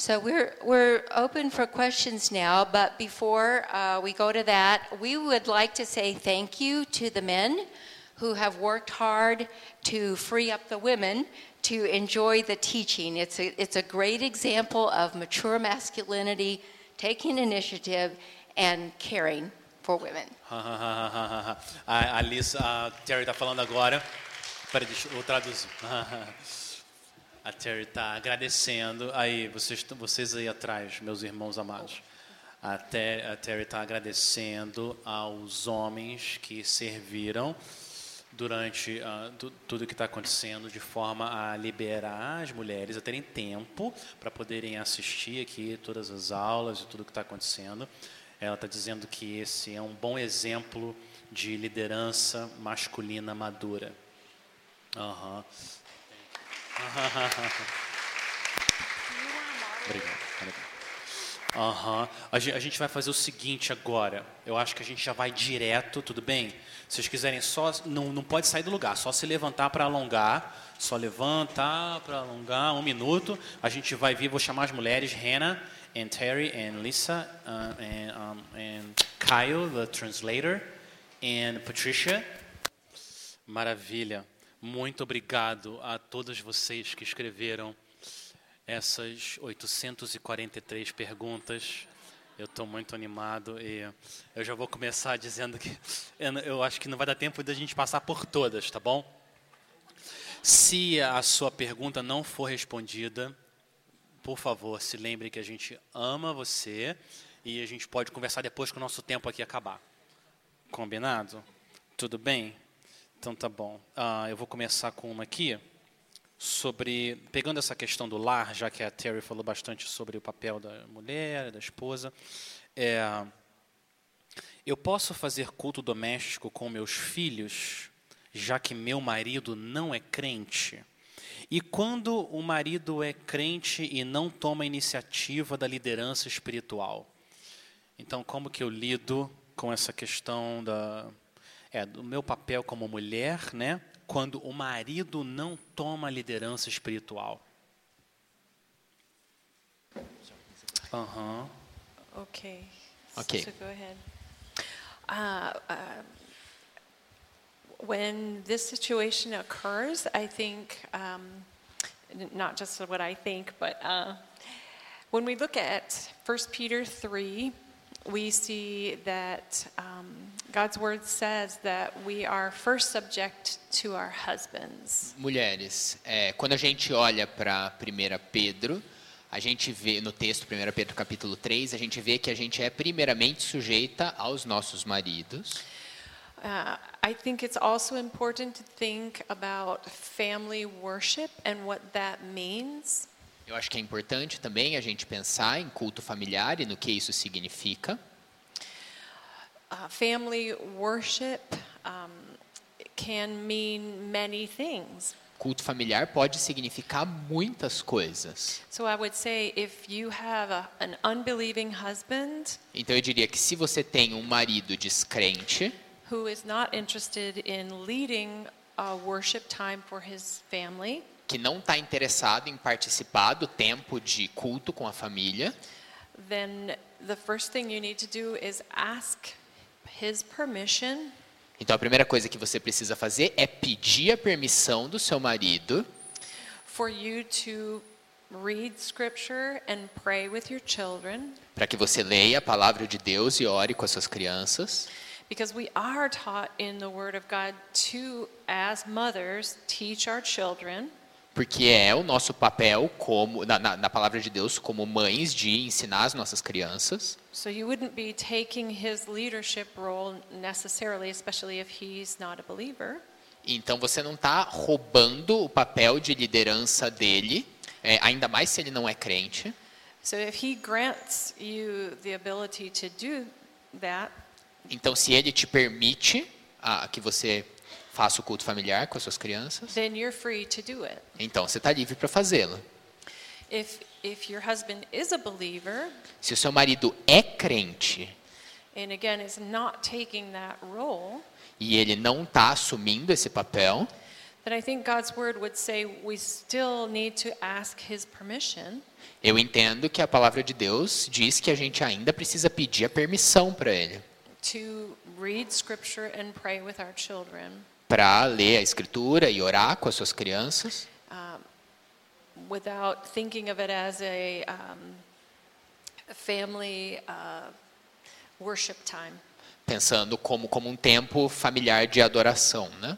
So we're, we're open for questions now, but before uh, we go to that, we would like to say thank you to the men who have worked hard to free up the women to enjoy the teaching. It's a, it's a great example of mature masculinity, taking initiative, and caring for women. a, a Liz, a Terry está falando agora. Peraí, deixa eu traduzir. A Terry está agradecendo. Aí, vocês, vocês aí atrás, meus irmãos amados. A, Ter, a Terry está agradecendo aos homens que serviram durante uh, tu, tudo que está acontecendo, de forma a liberar as mulheres a terem tempo para poderem assistir aqui todas as aulas e tudo que está acontecendo. Ela está dizendo que esse é um bom exemplo de liderança masculina madura. Uhum. Obrigado. Uhum. A, gente vai fazer o seguinte agora. Eu acho que a gente já vai direto, tudo bem? Se vocês quiserem só, não, não pode sair do lugar, só se levantar para alongar. Só levantar para alongar, um minuto. A gente vai vir, vou chamar as mulheres, Hannah and Terry and Lisa uh, and, um, and Kyle, the translator, and Patricia. Maravilha. Muito obrigado a todos vocês que escreveram essas 843 perguntas. Eu estou muito animado e eu já vou começar dizendo que eu acho que não vai dar tempo de a gente passar por todas, tá bom? Se a sua pergunta não for respondida, por favor, se lembre que a gente ama você e a gente pode conversar depois que o nosso tempo aqui acabar. Combinado? Tudo bem? Então tá bom. Uh, eu vou começar com uma aqui sobre pegando essa questão do lar, já que a Terry falou bastante sobre o papel da mulher, da esposa. É, eu posso fazer culto doméstico com meus filhos, já que meu marido não é crente? E quando o marido é crente e não toma iniciativa da liderança espiritual? Então, como que eu lido com essa questão da é, do meu papel como mulher, né? Quando o marido não toma liderança espiritual. Aham. Uh -huh. Okay. Okay. So go ahead. Uh, uh, when this situation occurs, I think, um, not just what I think, but uh, when we look at 1 Peter 3, we see that um, God's word says that we are first subject to our husbands. Mulheres, é, quando a gente olha para 1 Pedro, a gente vê no texto 1 Pedro capítulo 3, a gente vê que a gente é primeiramente sujeita aos nossos maridos. Uh, I think it's also important to think about family worship and what that means. Eu acho que é importante também a gente pensar em culto familiar e no que isso significa. Uh, family worship um, can mean many things. Culto familiar pode significar muitas coisas. So I would say if you have a, an unbelieving husband, então eu diria que se você tem um marido descrente, who is not interested in leading a worship time for his family, que não está interessado em participar do tempo de culto com a família, then the first thing you need to do is ask his permission. Então a primeira coisa que você precisa fazer é pedir a permissão do seu marido for you to read scripture and pray with your children. Para que você leia a palavra de Deus e ore com as suas crianças. Because we are taught in the word of God to as mothers teach our children porque é o nosso papel como na, na, na, palavra de Deus como mães de ensinar as nossas crianças. So you wouldn't be taking his leadership role necessarily, especially if he's not a believer. Então você não está roubando o papel de liderança dele, é, ainda mais se ele não é crente. So if he grants you the ability to do that, então se ele te permite ah, que você faça o culto familiar com as suas crianças, then you're free to do it. então você está livre para fazê-lo. If, if your husband is a believer, Se o seu marido é crente and again is not taking that role, e ele não está assumindo esse papel, then I think God's word would say we still need to ask his permission Eu entendo que a palavra de Deus diz que a gente ainda precisa pedir a permissão para ele, to read scripture and pray with our children para ler a escritura e orar com as suas crianças, without thinking of it as a um, family uh, worship time. pensando como como um tempo familiar de adoração, né?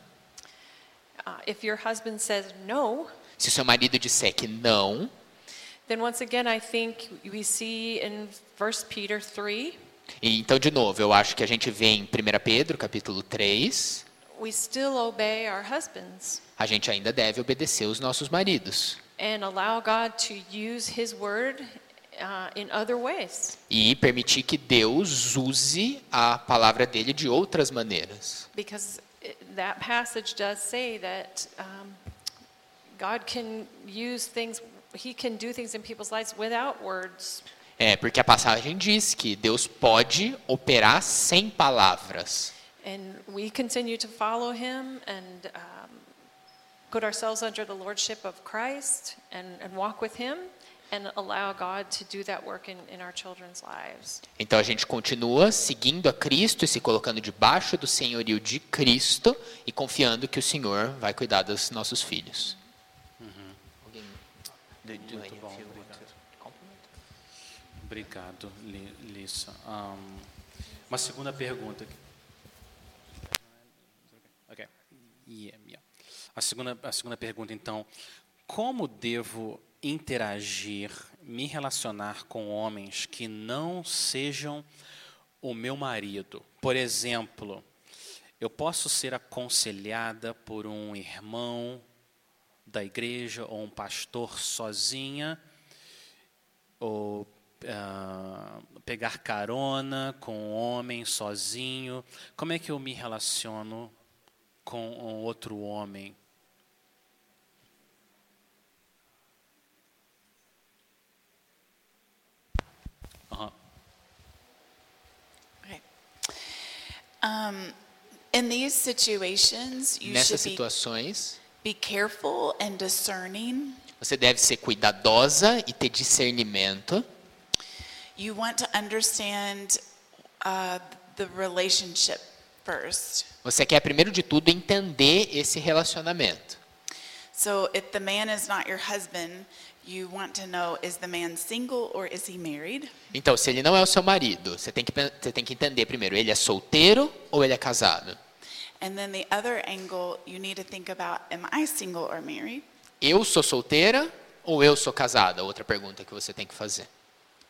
Uh, if your husband says no, Se seu marido disser que não, then once again I think we see in 1 Peter 3 e então de novo, eu acho que a gente vê em 1 Pedro, capítulo 3, we still obey our husbands a gente ainda deve obedecer os nossos maridos and allow God to use his word uh, in other ways. e permitir que Deus use a palavra dele de outras maneiras. Because it- that passage does say that um, God can use things, He can do things in people's lives without words. É, porque a passagem diz que Deus pode operar sem palavras. And we continue to follow Him and um, put ourselves under the lordship of Christ and, and walk with Him and allow God to do that work in, in our children's lives. Então a gente continua seguindo a Cristo e se colocando debaixo do senhorio de Cristo e confiando que o Senhor vai cuidar dos nossos filhos. Muito bom, want obrigado. Obrigado, Li- Lissa. Ahn, uma segunda pergunta. Ok. Yeah, yeah. A, segunda, a segunda pergunta, então. Como devo interagir, me relacionar com homens que não sejam o meu marido? Por exemplo, eu posso ser aconselhada por um irmão da igreja ou um pastor sozinha ou ah, pegar carona com um homem sozinho? Como é que eu me relaciono com um outro homem? Aham. Okay. Um, in these situations, you Nessas should be, situações, be careful and discerning. você deve ser cuidadosa e ter discernimento. You want to understand uh, the relationship. Você quer, primeiro de tudo, entender esse relacionamento. So if the man is not your husband, you want to know is the man single or is he married? Então, se ele não é o seu marido, você tem que, você tem que entender primeiro, ele é solteiro ou ele é casado? And then the other angle, you need to think about am I single or married? Eu sou solteira ou eu sou casada? Outra pergunta que você tem que fazer.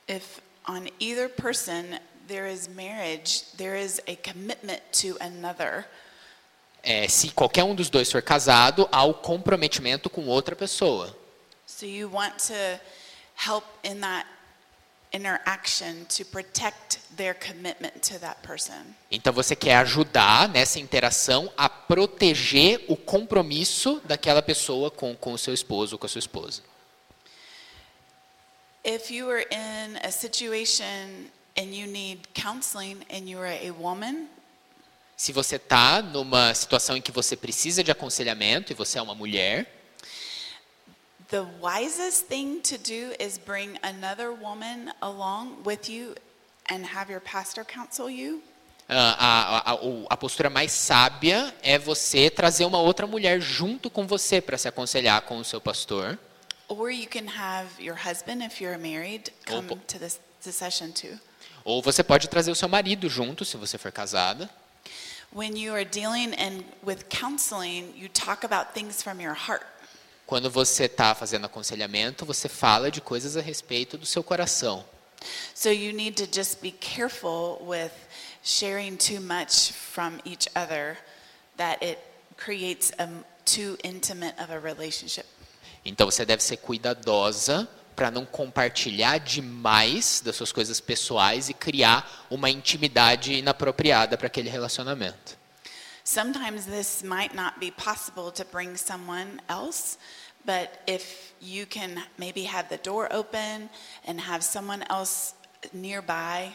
If on either person there is marriage, there is a commitment to another. É, se qualquer um dos dois for casado, há o comprometimento com outra pessoa. So you want to help in that interaction to protect their commitment to that person. Então você quer ajudar nessa interação a proteger o compromisso daquela pessoa com, com o seu esposo ou com a sua esposa. If you are in a situation and you need counseling and you are a woman, Se você está numa situação em que você precisa de aconselhamento e você é uma mulher, the wisest thing to do is bring another woman along with you and have your pastor counsel you. ah, a, a, a, a postura mais sábia é você trazer uma outra mulher junto com você para se aconselhar com o seu pastor. Or you can have your husband, if you're married, come po- to this, this session too. Ou você pode trazer o seu marido junto, se você for casada. When you are dealing in, with counseling, you talk about things from your heart. Quando você está fazendo aconselhamento, você fala de coisas a respeito do seu coração. So you need to just be careful with sharing too much from each other that it creates a too intimate of a relationship. Então você deve ser cuidadosa para não compartilhar demais das suas coisas pessoais e criar uma intimidade inapropriada para aquele relacionamento. Sometimes this might not be possible to bring someone else, but if you can maybe have the door open and have someone else nearby,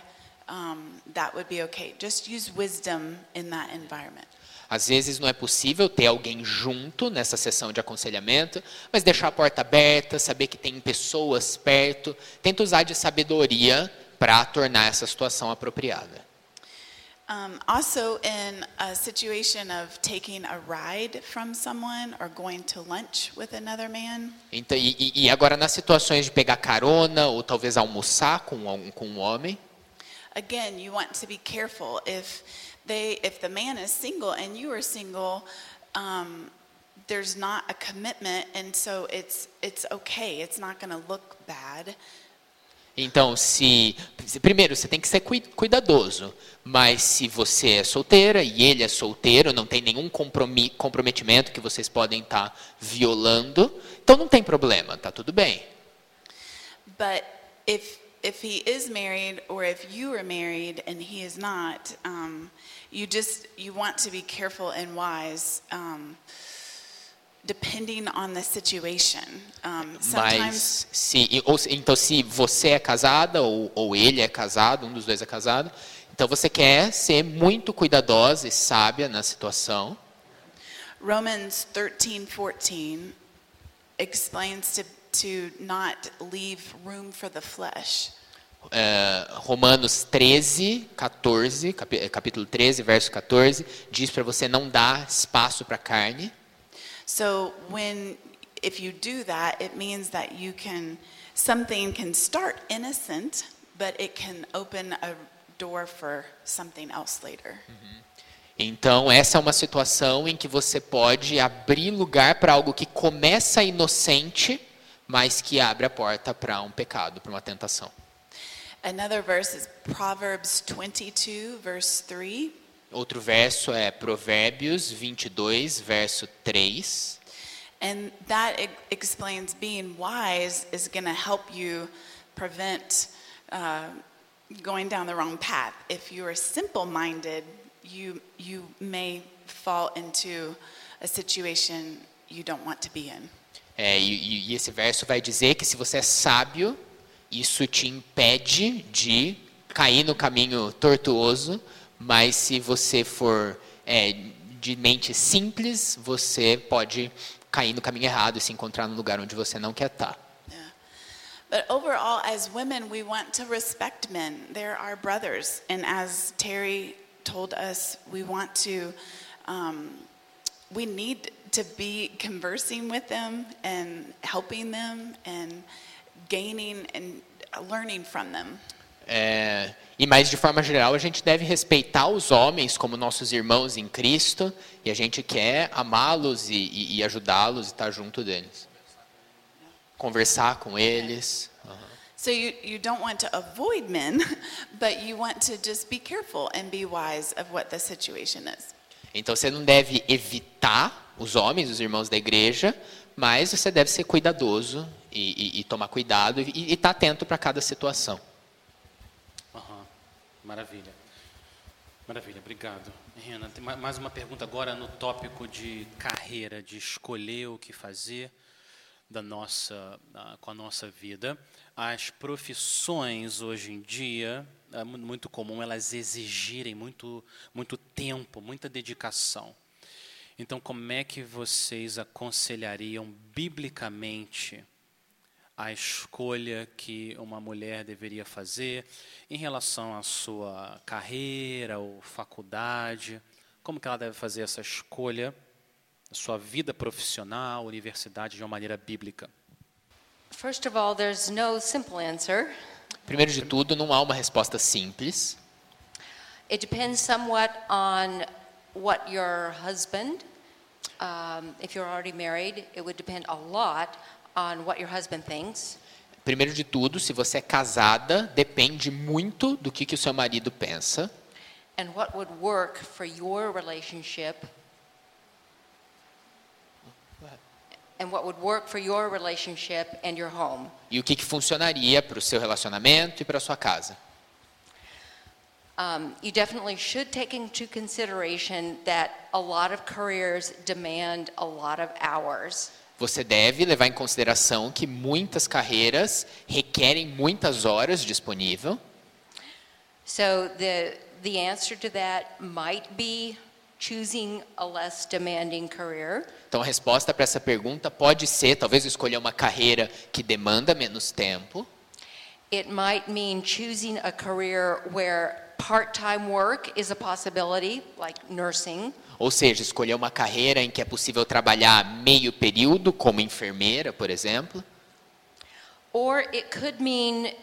um, that would be okay. Just use wisdom in that environment. Às vezes não é possível ter alguém junto nessa sessão de aconselhamento, mas deixar a porta aberta, saber que tem pessoas perto, tenta usar de sabedoria para tornar essa situação apropriada. Um, also, in a situation of taking a ride from someone or going to lunch with another man, Então, e, e- agora nas situações de pegar carona ou talvez almoçar com um, com um homem, again, you want to be careful if they, if the man is single and you are single. Um, there's not a commitment, and so it's it's okay. It's not going to look bad. Então, se, primeiro você tem que ser cui- cuidadoso, mas se você é solteira e ele é solteiro, não tem nenhum comprometimento que vocês podem estar violando, então não tem problema, tá tudo bem. But if if he is married or if you are married and he is not, um, you just you want to be careful and wise, um, depending on the situation. Um, sometimes Mas se, ou então se você é casada ou, ou ele é casado, um dos dois é casado, então você quer ser muito cuidadosa e sábia na situação. Romans thirteen fourteen explains to to not leave room for the flesh. É, Romanos 13, 14, capi- é, capítulo 13, verso 14, diz para você não dar espaço para a carne. So when if you do that, it means that you can something can start innocent, but it can open a door for something else later. Então, essa é uma situação em que você pode abrir lugar para algo que começa inocente, mas que abre a porta para um pecado, para uma tentação. Another verse is Proverbs 22 verse 3. Outro verso é Provérbios 22, verso 3. And that explains being wise is going to help you prevent uh, going down the wrong path. If you are simple minded, you, you may fall into a situation you don't want to be in. É, e, e esse verso vai dizer que se você é sábio, isso te impede de cair no caminho tortuoso, mas se você for é, de mente simples, você pode cair no caminho errado e se encontrar no lugar onde você não quer estar. Yeah. But overall, as women, we want to respect men. They're our brothers. And as Terry told us, we want to, um, we need to be conversing with them and helping them and gaining and learning from them. É, e mais de forma geral, a gente deve respeitar os homens como nossos irmãos em Cristo e a gente quer amá-los e, e- e ajudá-los e estar junto deles. Conversar com eles. So you, you don't want to avoid men, but you want to just be careful and be wise of what the situation is. Então você não deve evitar os homens, os irmãos da igreja, mas você deve ser cuidadoso e, e- e tomar cuidado e estar atento para cada situação. Aham. Maravilha. Maravilha, obrigado. Renan, tem ma- mais uma pergunta agora no tópico de carreira, de escolher o que fazer da nossa, com a nossa vida. As profissões hoje em dia, é mu- muito comum elas exigirem muito, muito tempo, muita dedicação. Então, como é que vocês aconselhariam biblicamente a escolha que uma mulher deveria fazer em relação à sua carreira ou faculdade? Como que ela deve fazer essa escolha na sua vida profissional, universidade, de uma maneira bíblica? First of all, there's no simple answer. Primeiro de tudo, não há uma resposta simples. It depends somewhat on what your husband, um, if you're already married, it would depend a lot on what your husband thinks. Primeiro de tudo, se você é casada, depende muito do que, que o seu marido pensa and what would work for your relationship and what would work for your relationship and your home. e o que, que funcionaria para o seu relacionamento e para a sua casa. Um, you definitely should take into consideration that a lot of careers demand a lot of hours. Você deve levar em consideração que muitas carreiras requerem muitas horas disponível. So the the answer to that might be choosing a less demanding career. Então a resposta para essa pergunta pode ser talvez escolher uma carreira que demanda menos tempo. It might mean choosing a career where part time work is a possibility, like nursing. Ou seja, escolher uma carreira em que é possível trabalhar meio período, como enfermeira, por exemplo. Or it could mean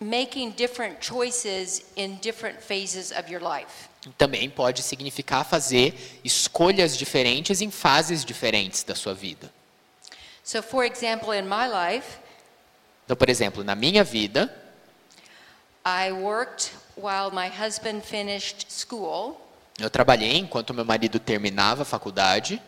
making different choices in different phases of your life. Também pode significar fazer escolhas diferentes em fases diferentes da sua vida. So, for example, in my life, Então, por exemplo, na minha vida, I worked while my husband finished school. Eu trabalhei enquanto meu marido terminava a faculdade.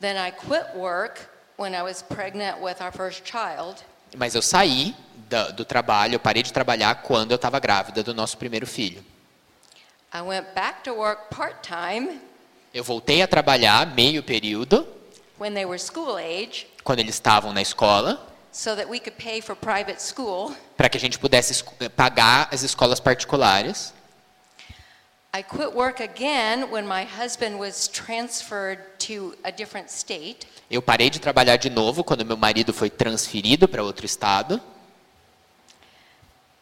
Then I quit work when I was pregnant with our first child. Mas eu saí da- do trabalho, eu parei de trabalhar quando eu estava grávida do nosso primeiro filho. I went back to work part time Eu voltei a trabalhar meio período, when they were school age quando eles estavam na escola, so that we could pay for private school. para que a gente pudesse pagar as escolas particulares. I quit work again when my husband was transferred to a different state. Eu parei de trabalhar de novo quando meu marido foi transferido para outro estado.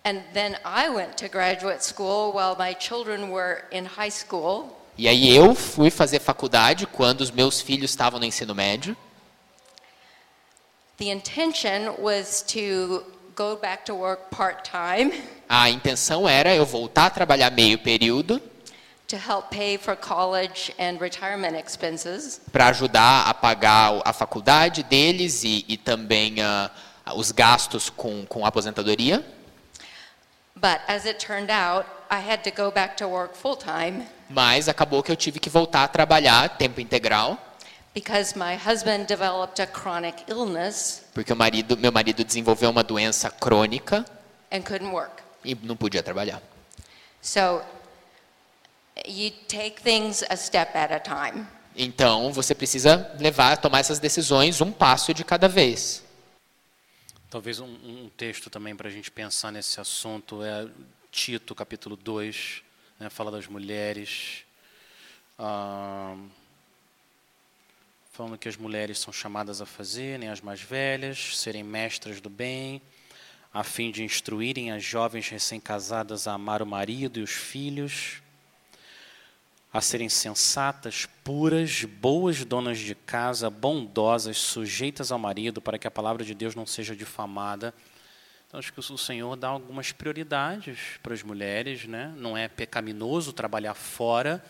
And then I went to graduate school while my children were in high school. E aí eu fui fazer faculdade quando os meus filhos estavam no ensino médio. The intention was to go back to work part time A intenção era eu voltar a trabalhar meio período para ajudar a pagar a faculdade deles e, e também ah, os gastos com, com a aposentadoria. But as it turned out, I had to go back to work full time Mas acabou que eu tive que voltar a trabalhar tempo integral, because my husband developed a chronic illness porque o marido, meu marido desenvolveu uma doença crônica and couldn't work. e não podia trabalhar. So you take things a step at a time. Então você precisa levar, tomar essas decisões um passo de cada vez. Talvez um, um texto também para a gente pensar nesse assunto é Tito, capítulo 2, né, fala das mulheres, ah, falando que as mulheres são chamadas a fazer, nem as mais velhas, serem mestras do bem, a fim de instruírem as jovens recém-casadas a amar o marido e os filhos, a serem sensatas, puras, boas donas de casa, bondosas, sujeitas ao marido, para que a palavra de Deus não seja difamada. Então, acho que o Senhor dá algumas prioridades para as mulheres, né? Não é pecaminoso trabalhar fora,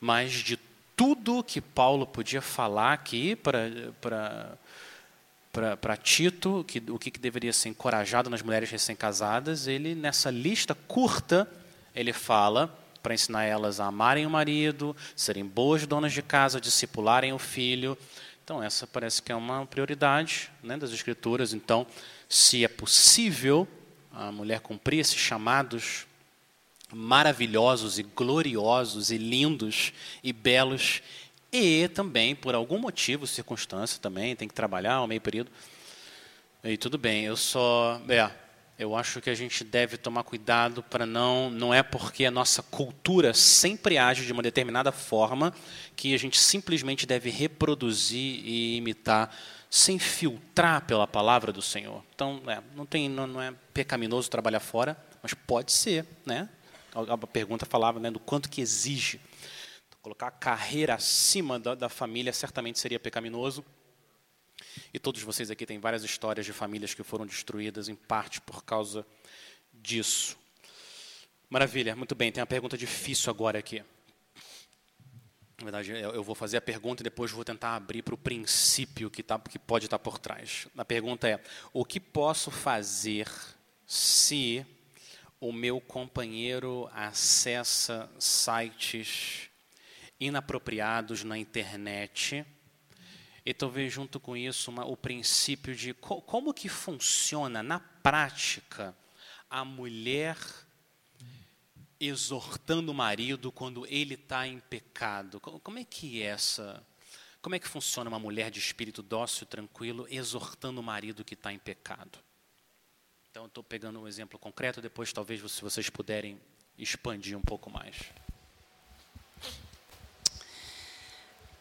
mas de tudo que Paulo podia falar aqui para para para Tito, que, o que, que deveria ser encorajado nas mulheres recém-casadas, ele nessa lista curta ele fala para ensinar elas a amarem o marido, serem boas donas de casa, discipularem o filho. Então, essa parece que é uma prioridade né, das Escrituras. Então, se é possível a mulher cumprir esses chamados maravilhosos e gloriosos e lindos e belos, e também, por algum motivo, circunstância também, tem que trabalhar ao meio período. E tudo bem, eu só. É, eu acho que a gente deve tomar cuidado para não. Não é porque a nossa cultura sempre age de uma determinada forma que a gente simplesmente deve reproduzir e imitar sem filtrar pela palavra do Senhor. Então, é, não, tem, não, não é pecaminoso trabalhar fora, mas pode ser. Né? A pergunta falava né, do quanto que exige. Colocar a carreira acima da, da família certamente seria pecaminoso. E todos vocês aqui têm várias histórias de famílias que foram destruídas em parte por causa disso. Maravilha, muito bem. Tem uma pergunta difícil agora aqui. Na verdade, eu vou fazer a pergunta e depois vou tentar abrir para o princípio que, tá, que pode estar por trás. A pergunta é: o que posso fazer se o meu companheiro acessa sites inapropriados na internet? E talvez junto com isso uma, o princípio de co como que funciona na prática a mulher exortando o marido quando ele está em pecado. Como é que é essa? Como é que funciona uma mulher de espírito dócil, tranquilo, exortando o marido que está em pecado? Então, estou pegando um exemplo concreto, depois talvez se vocês puderem expandir um pouco mais.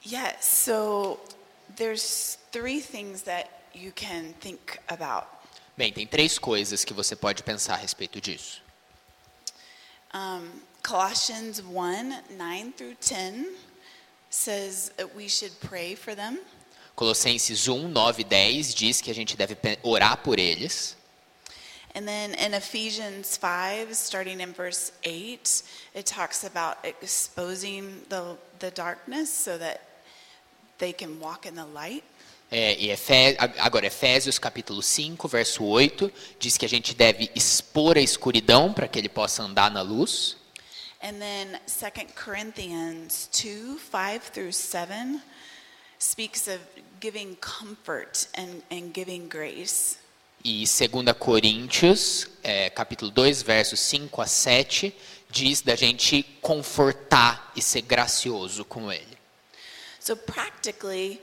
Yes, so there's three things that you can think about. Bem, tem três coisas que você pode pensar a respeito disso. Um, Colossians 1 9 through 10 says that we should pray for them. Colossenses 1, 9 e 10 diz que a gente deve orar por eles. And then in Ephesians 5, starting in verse 8, it talks about exposing the, the darkness so that they can walk in the light. É, e Efé- a- agora, Efésios capítulo 5, verso 8, diz que a gente deve expor a escuridão para que ele possa andar na luz. And then 2 Corinthians 2 5 through 7 speaks of giving comfort and, and giving grace. E 2 Coríntios, é, capítulo 2, versos 5 a 7, diz da gente confortar e ser gracioso com ele. So, practically,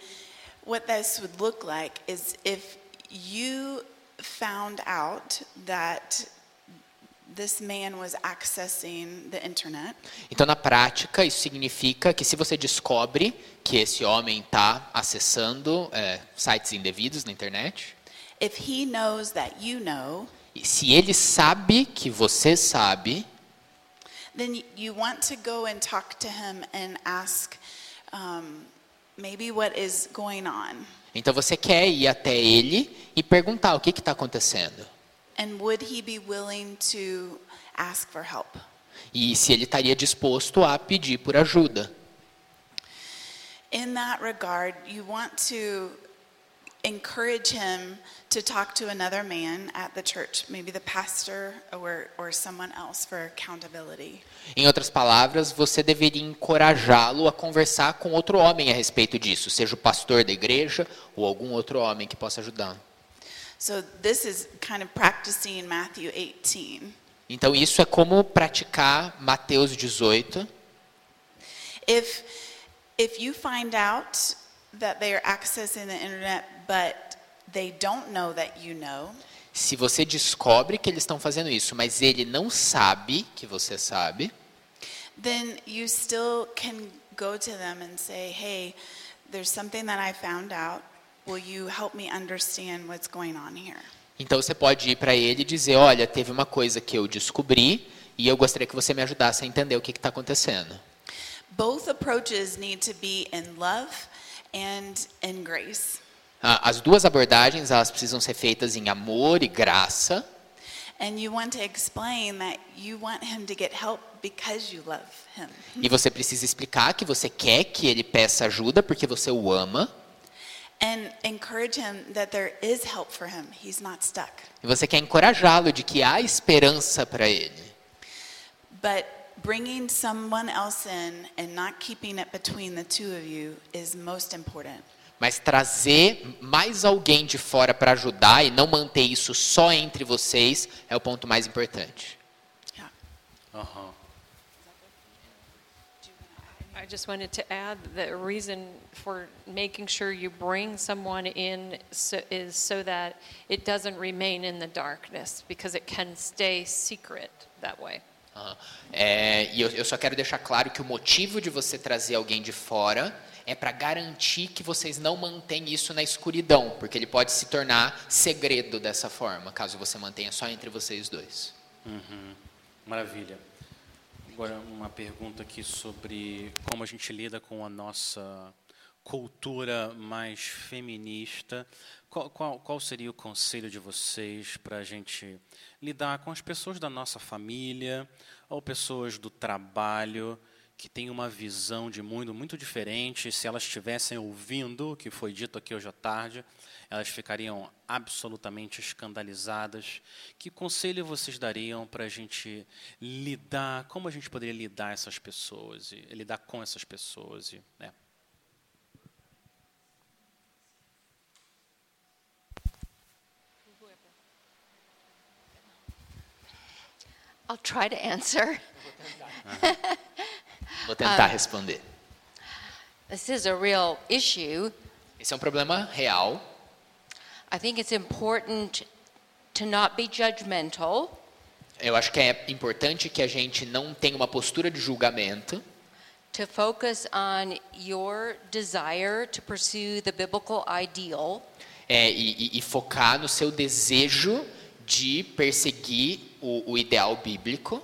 what this would look like is if you found out that this man was accessing the internet, Então, na prática, isso significa que se você descobre que esse homem está acessando é, sites indevidos na internet, if he knows that you know, se ele sabe que você sabe, then you want to go and talk to him and ask um, maybe what is going on. então você quer ir até ele e perguntar o que está acontecendo. And would he be willing to ask for help? E se ele estaria disposto a pedir por ajuda. In that regard, you want to encourage him to talk to another man at the church, maybe the pastor or, or someone else for accountability. Em outras palavras, você deveria encorajá-lo a conversar com outro homem a respeito disso, seja o pastor da igreja ou algum outro homem que possa ajudar. So this is kind of practicing Matthew 18. Então, isso é como praticar Mateus 18. If if you find out that they are accessing the internet but they don't know that you know, Se você descobre que eles estão fazendo isso, mas ele não sabe que você sabe, then you still can go to them and say, "Hey, there's something that I found out. Will you help me understand what's going on here?" então você pode ir para ele e dizer: Olha, teve uma coisa que eu descobri e eu gostaria que você me ajudasse a entender o que está acontecendo. Both approaches need to be in love and in grace. Ah, As duas abordagens elas precisam ser feitas em amor e graça. E você precisa explicar que você quer que ele peça ajuda porque você o ama. E você quer encorajá-lo de que há esperança para ele. But bringing someone else in and not keeping it between the two of you is most important. Mas trazer mais alguém de fora para ajudar e não manter isso só entre vocês é o ponto mais importante. Yeah. Aham. I just wanted to add the reason for making sure you bring someone in so, is so that it doesn't remain in the darkness because it can stay secret that way. Aham. É, e eu, eu só quero deixar claro que o motivo de você trazer alguém de fora é para garantir que vocês não mantêm isso na escuridão, porque ele pode se tornar segredo dessa forma, caso você mantenha só entre vocês dois. Maravilha. Agora, uma pergunta aqui sobre como a gente lida com a nossa cultura mais feminista. Qual, qual, qual seria o conselho de vocês para a gente lidar com as pessoas da nossa família ou pessoas do trabalho que têm uma visão de mundo muito diferente? Se elas estivessem ouvindo o que foi dito aqui hoje à tarde, elas ficariam absolutamente escandalizadas. Que conselho vocês dariam para a gente lidar? Como a gente poderia lidar essas pessoas e lidar com essas pessoas? E, né? I'll try to answer. Vou tentar responder. This is a real issue. Esse é um problema real. I think it's important to not be judgmental, Eu acho que é importante que a gente não tenha uma postura de julgamento, to focus on your desire to pursue the biblical ideal É, e, e- e focar no seu desejo de perseguir o, o ideal bíblico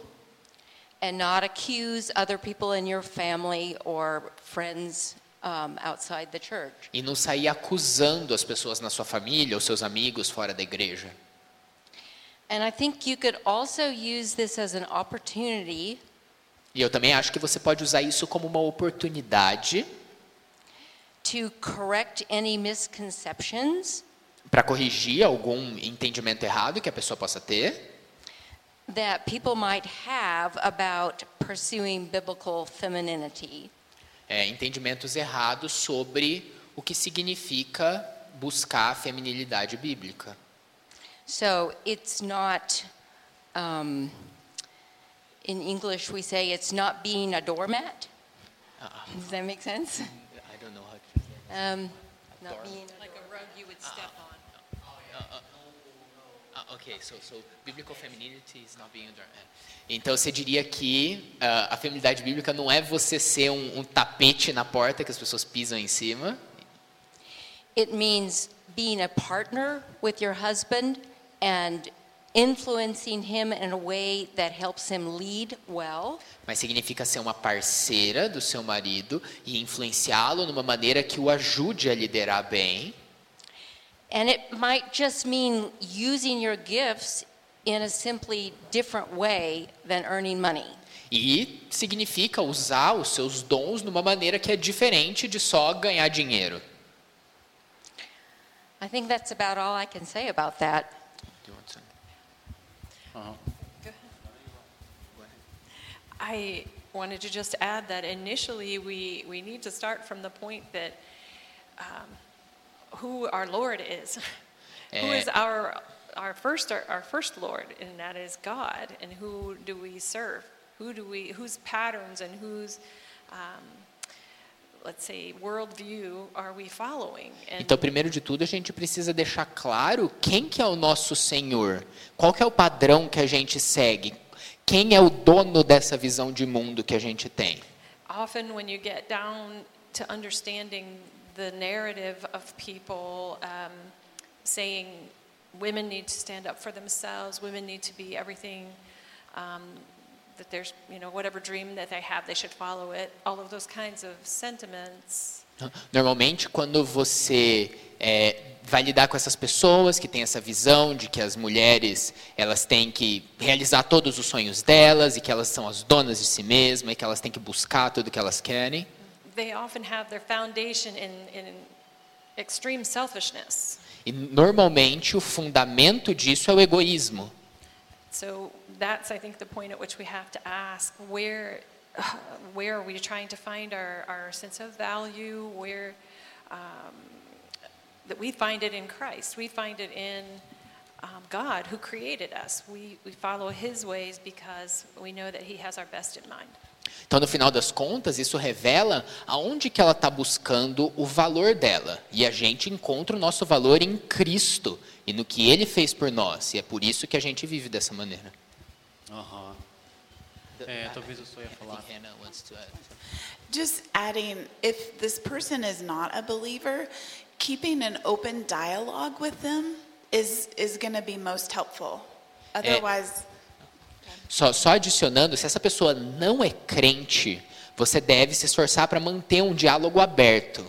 and not accuse other people in your family or friends um, outside the church. e não sair acusando as pessoas na sua família ou seus amigos fora da igreja. And I think you could also use this as an opportunity E eu também acho que você pode usar isso como uma oportunidade to correct any misconceptions para corrigir algum entendimento errado que a pessoa possa ter, that people might have about pursuing biblical femininity. é, entendimentos errados sobre o que significa buscar a feminilidade bíblica. So it's not, um, in English, we say it's not being a doormat. Does that make sense? I don't know how to Um, not being a Like a rug you would step on. Ah, ok, so, so biblical femininity is not being é. Então você diria que ah, a feminilidade bíblica não é você ser um, um tapete na porta que as pessoas pisam em cima, It means being a partner with your husband and influencing him in a way that helps him lead well. mas significa ser uma parceira do seu marido e influenciá-lo numa maneira que o ajude a liderar bem. And it might just mean using your gifts in a simply different way than earning money. E significa usar os seus dons numa maneira que é diferente de só ganhar dinheiro. I think that's about all I can say about that. I wanted to just add that initially we, we need to start from the point that um, who our Lord is. who Eh. is our, our, first, our, our first Lord, and that is God. And who do we serve? Who do we, whose patterns and whose, um, let's say, worldview are we following? And Então, primeiro de tudo, a gente precisa deixar claro quem que é o nosso Senhor, qual que é o padrão que a gente segue, quem é o dono dessa visão de mundo que a gente tem. often when you get down to understanding the narrative of people um, saying women need to stand up for themselves, women need to be everything, um, that there's, you know, whatever dream that they have, they should follow it, all of those kinds of sentiments. Normalmente, quando você é, vai lidar com essas pessoas que têm essa visão de que as mulheres elas têm que realizar todos os sonhos delas e que elas são as donas de si mesmas e que elas têm que buscar tudo que elas querem, They often have their foundation in, in extreme selfishness. e normalmente o fundamento disso é o egoísmo. So that's, I think, the point at which we have to ask where, where are we trying to find our, our sense of value? Where um, that we find it in Christ, we find it in um, God who created us. We, we follow His ways because we know that He has our best in mind. Então, no final das contas, isso revela aonde que ela está buscando o valor dela. E a gente encontra o nosso valor em Cristo e no que Ele fez por nós. E é por isso que a gente vive dessa maneira. Aham. É, talvez eu só ia falar. Just adding, if this person is not a believer, keeping an open dialogue with them is, is going to be most helpful. Otherwise, Só, só adicionando, se essa pessoa não é crente, você deve se esforçar para manter um diálogo aberto.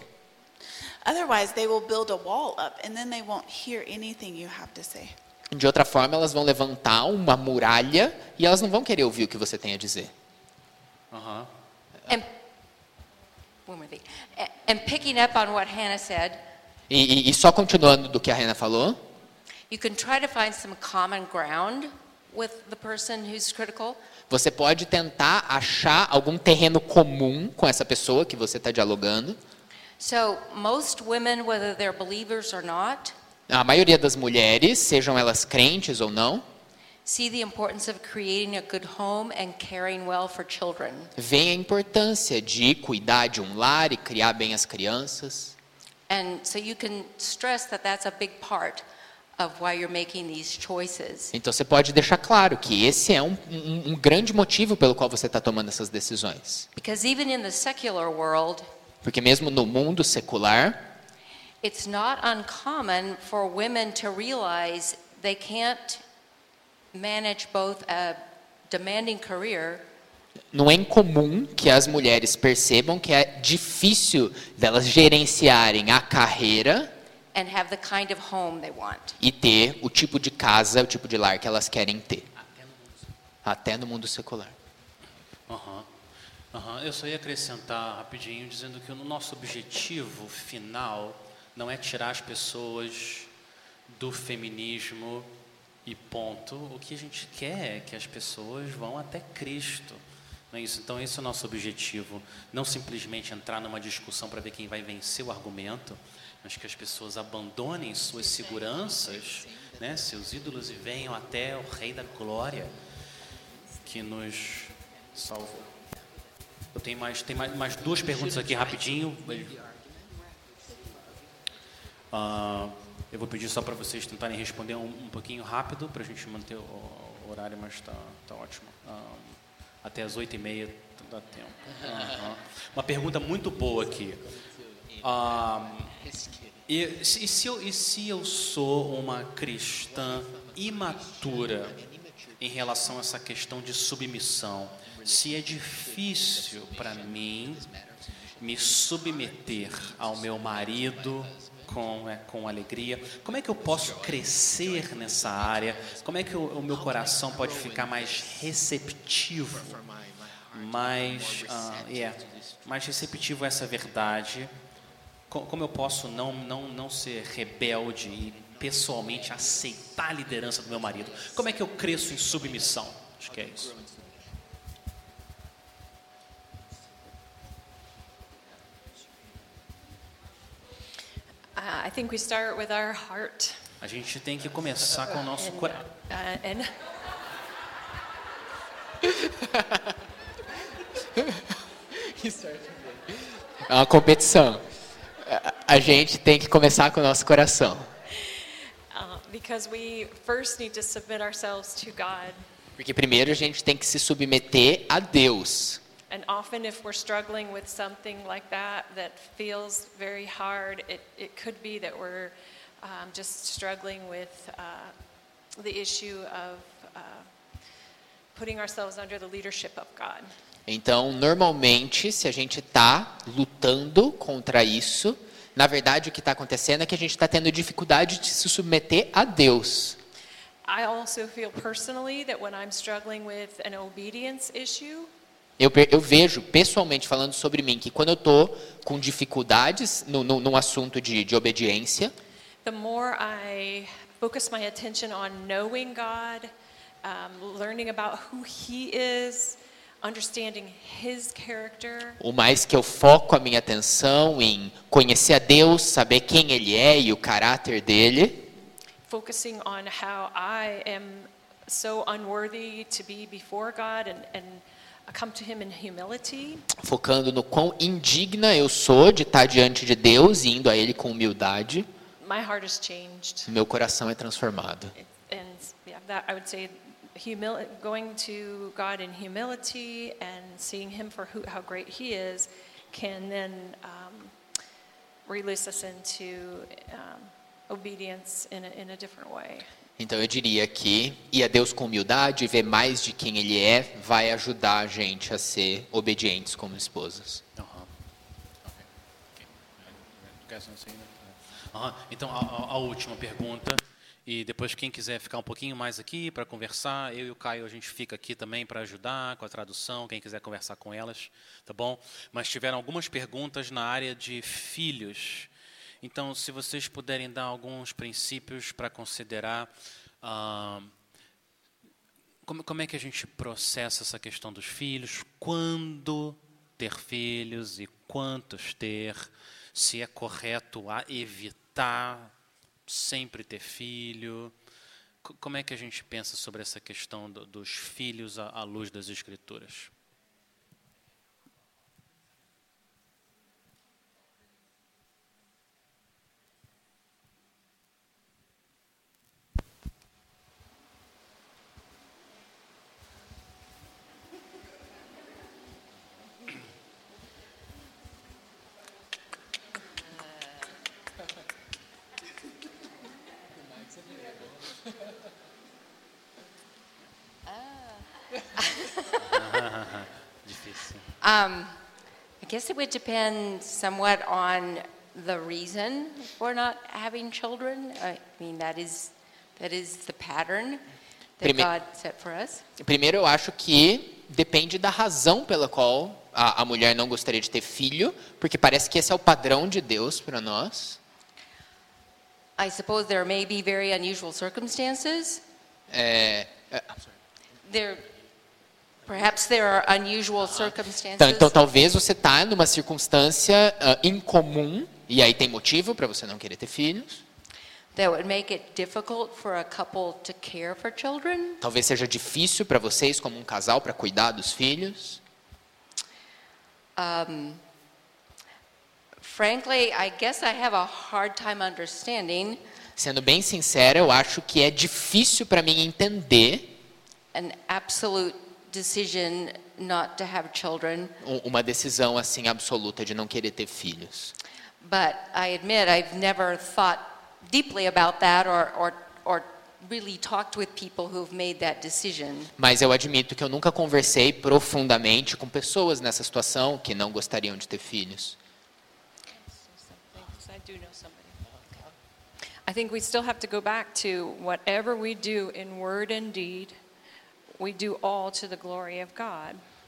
otherwise they will build a wall up and then they won't hear anything you have to say. De outra forma, elas vão levantar uma muralha e elas não vão querer ouvir o que você tem a dizer. Aham. And, one more thing. A- And picking up on what Hannah said, E, e- e só continuando do que a Rena falou, you can try to find some common ground with the person who's critical. você pode tentar achar algum terreno comum com essa pessoa que você está dialogando. So, most women, whether they're believers or not, A maioria das mulheres, sejam elas crentes ou não, see the importance of creating a good home and caring well for children. veem a importância de cuidar de um lar e criar bem as crianças. And so you can stress that that's a big part of why you're making these choices. Então você pode deixar claro que esse é um, um, um grande motivo pelo qual você está tomando essas decisões. Because even in the secular world, Porque mesmo no mundo secular, it's not uncommon for women to realize they can't manage both a demanding career não é incomum que as mulheres percebam que é difícil delas gerenciarem a carreira and have the kind of home they want. e ter o tipo de casa, o tipo de lar que elas querem ter. Até no mundo secular. Aham. Aham. Eu só ia acrescentar rapidinho, dizendo que o nosso objetivo final não é tirar as pessoas do feminismo e ponto. O que a gente quer é que as pessoas vão até Cristo. Não é isso? Então, esse é o nosso objetivo. Não simplesmente entrar numa discussão para ver quem vai vencer o argumento, mas que as pessoas abandonem suas seguranças, né, seus ídolos e venham até o Rei da Glória que nos salvou. Eu tenho mais, tem mais, mais duas perguntas aqui rapidinho. Ah, eu vou pedir só para vocês tentarem responder um, um pouquinho rápido para a gente manter o, o horário, mas está tá ótimo. Ah, até as oito e meia dá tempo. Aham. Uma pergunta muito boa aqui. Ah, e, e se eu, e se eu sou uma cristã imatura em relação a essa questão de submissão? Se é difícil para mim me submeter ao meu marido com, é, com alegria, como é que eu posso crescer nessa área? Como é que o, o meu coração pode ficar mais receptivo? Mais, ah, é, mais receptivo a essa verdade? Co- Como eu posso não, não, não ser rebelde e pessoalmente aceitar a liderança do meu marido? Como é que eu cresço em submissão? Acho que é isso. Uh, I think we start with our heart. A gente tem que começar com o nosso coração. uh, and É uma competição. A- gente tem que começar com o nosso coração. uh, because we first need to submit ourselves to God. Porque primeiro a gente tem que se submeter a Deus. And often, if we're struggling with something like that that feels very hard, it, it could be that we're um, just struggling with uh, the issue of uh, putting ourselves under the leadership of God. Então, normalmente, se a gente está lutando contra isso, na verdade o que está acontecendo é que a gente está tendo dificuldade de se submeter a Deus. I also feel personally that when I'm struggling with an obedience issue, Eu, eu vejo, pessoalmente falando sobre mim, que quando eu estou com dificuldades no, no, num assunto de, de obediência, the more I focus my attention on knowing God, um, learning about who He is, o mais que eu foco a minha atenção em conhecer a Deus, saber quem Ele é e o caráter dele, focusing on how I am so unworthy to be before God and, and come to Him in humility, focando no quão indigna eu sou de estar diante de Deus e indo a Ele com humildade, my heart is changed. meu coração é transformado. And yeah, that I would say, humil- going to God in humility and seeing Him for who, how great He is can then um, release us into um, obedience in a, in a different way. Então eu diria que ir a Deus com humildade e ver mais de quem Ele é vai ajudar a gente a ser obedientes como esposas. Aham. Ok. Ok. Quer essa ainda? Aham. Então, a, a- a última pergunta. E depois, quem quiser ficar um pouquinho mais aqui para conversar, eu e o Caio, a gente fica aqui também para ajudar com a tradução, quem quiser conversar com elas, tá bom? Mas tiveram algumas perguntas na área de filhos. Então, se vocês puderem dar alguns princípios para considerar. ah, como, como é que a gente processa essa questão dos filhos? Quando ter filhos e quantos ter? Se é correto a evitar sempre ter filho? Co- Como é que a gente pensa sobre essa questão do- dos filhos à luz das Escrituras? Difícil. Um, I guess it would depend somewhat on the reason for not having children. I mean, that is, that is the pattern that Prime- God set for us. Primeiro, eu acho que depende da razão pela qual a, a mulher não gostaria de ter filho, porque parece que esse é o padrão de Deus para nós. I suppose there may be very unusual circumstances. É, é, There, perhaps there are unusual então, então, talvez você está numa circunstância ah, incomum, e aí tem motivo para você não querer ter filhos. that would make it difficult for a couple to care for children. Talvez seja difícil para vocês, como um casal, para cuidar dos filhos. Um, frankly, I guess I have a hard time understanding Sendo bem sincera, eu acho que é difícil para mim entender an absolute decision not to have children, um- uma decisão assim absoluta de não querer ter filhos. but I admit I've never thought deeply about that or, or, or really talked with people who've made that decision. Mas eu admito que eu nunca conversei profundamente com pessoas nessa situação que não gostariam de ter filhos. I think we still have to go back to whatever we do in word and deed,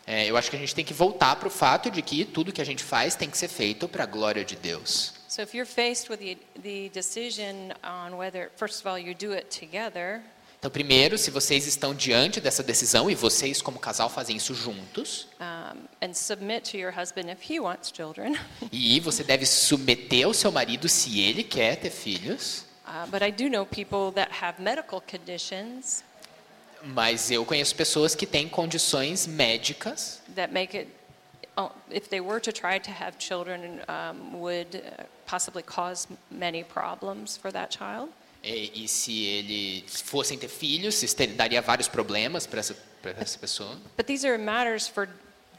É, eu acho que a gente tem que voltar para o fato de que tudo que a gente faz tem que ser feito para a glória de Deus. So if you're faced with the, the decision on whether, first of all, you do it together, Então, primeiro, se vocês estão diante dessa decisão e vocês, como casal, fazem isso juntos, um, and submit to your husband if he wants children. e você deve submeter ao seu marido se ele quer ter filhos. Uh, but I do know people that have medical conditions Mas eu conheço pessoas que têm condições médicas that make it, oh, if they were to try to have children, um, would uh, possibly cause many problems for that child. e, e se eles fossem ter filhos, isso ter- daria vários problemas para essa, pra essa pessoa. But these are matters for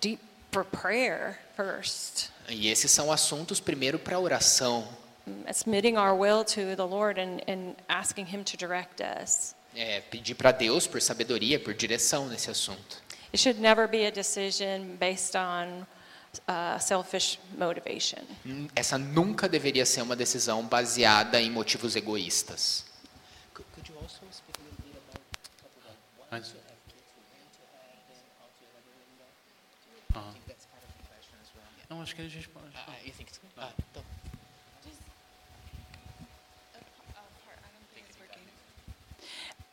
deep for prayer first. E esses são assuntos primeiro para oração. Mm, Submitting our will to the Lord and, and asking Him to direct us. É, pedir para Deus por sabedoria, por direção nesse assunto. It should never be a decision based on uh, selfish motivation. Hum, Essa nunca deveria ser uma decisão baseada em motivos egoístas. Não, acho que a gente pode. Ah,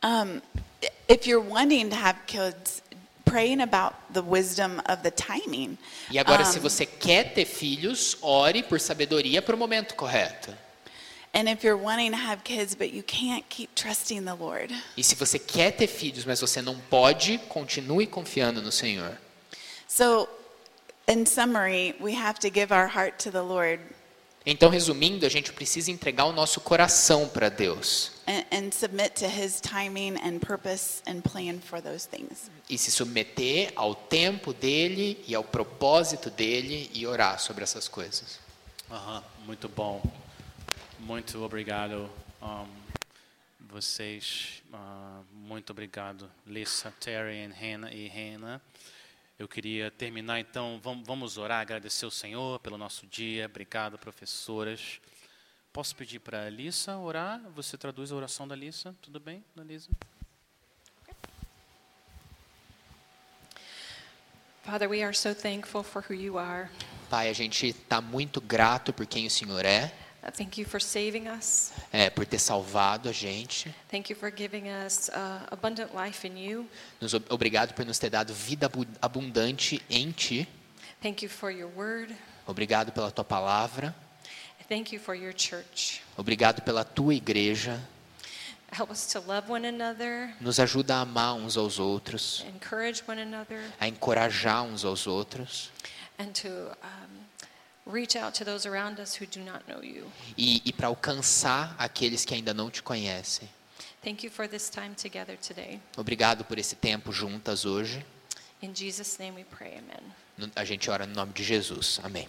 Um, if you're wanting to have kids, praying about the wisdom of the timing. E agora, se Um, você quer ter filhos, ore por sabedoria para o momento correto. And if you're wanting to have kids, but you can't keep trusting the Lord. E se você quer ter filhos, mas você não pode, continue confiando no Senhor. So, in summary, we have to give our heart to the Lord Então, resumindo, a gente precisa entregar o nosso coração para Deus and, and submit to His timing and purpose and plan for those things. e se submeter ao tempo dele e ao propósito dele e orar sobre essas coisas. Aham, muito bom. Muito obrigado. um, vocês, ah, muito obrigado, Lissa, Terry e Hannah, e Hannah. Eu queria terminar, então, vamos, orar, agradecer ao Senhor pelo nosso dia. Obrigado, professoras. Posso pedir para a Lissa orar? Você traduz a oração da Lissa? Tudo bem, da Lisa? Father, we are so thankful for who you are. Pai, a gente está muito grato por quem o Senhor é, Thank you for saving us. é, por ter salvado a gente. Thank you for giving us uh, abundant life in you. Nos, ob- obrigado por nos ter dado vida abu- abundante em Ti. Thank you for your word. Obrigado pela Tua palavra. Thank you for your church. Obrigado pela Tua igreja. Help us to love one another, Nos ajuda a amar uns aos outros, encourage one another, a encorajar uns aos outros and to um, reach out to those around us who do not know you. e, e para alcançar aqueles que ainda não te conhecem. Thank you for this time together today. Obrigado por esse tempo juntas hoje. In Jesus' name we pray, amen. A gente ora no nome de Jesus. Amém.